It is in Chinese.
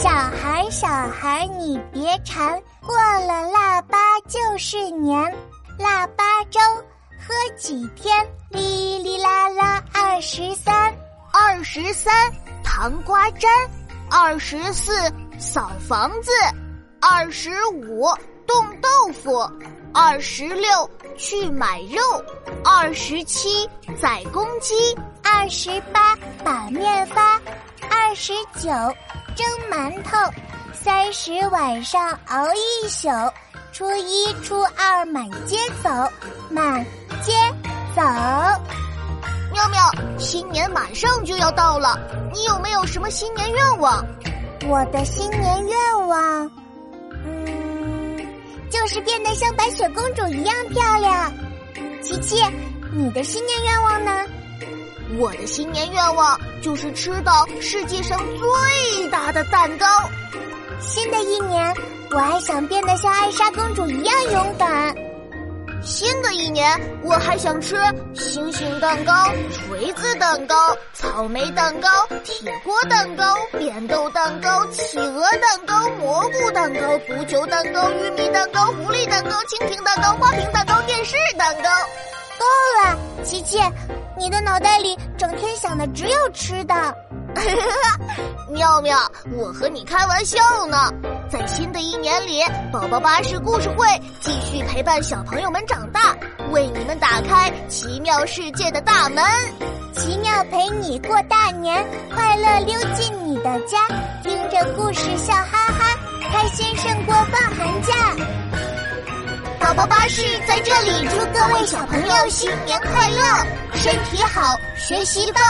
小孩你别馋，过了腊八就是年。腊八粥喝几天？哩哩啦啦二十三。二十三糖瓜粘，二十四扫房子，二十五冻豆腐，二十六去买肉，二十七宰公鸡，二十八把面发，二十九蒸馒头，三十晚上熬一宿，初一初二满街走，满街走。妙妙，新年马上就要到了，你有没有什么新年愿望？我的新年愿望，嗯，就是变得像白雪公主一样漂亮。琪琪，你的新年愿望呢？我的新年愿望就是吃到世界上最大的蛋糕。新的一年，我还想变得像艾莎公主一样勇敢。新的一年，我还想吃星星蛋糕、锤子蛋糕、草莓蛋糕、铁锅蛋糕、扁豆蛋糕、企鹅蛋糕、蘑菇蛋糕、足球蛋糕、玉米蛋糕、狐狸蛋糕、蜻蜓蛋糕、花瓶蛋糕、电视蛋糕。够了，琪琪，你的脑袋里整天想的只有吃的。妙妙，我和你开玩笑呢。在新的一年里，宝宝巴士故事会继续陪伴小朋友们长大，为你们打开奇妙世界的大门。奇妙陪你过大年，快乐溜进你的家，听着故事笑哈哈，开心胜过放寒假。宝巴士在这里祝各位小朋友新年快乐，身体好，学习棒。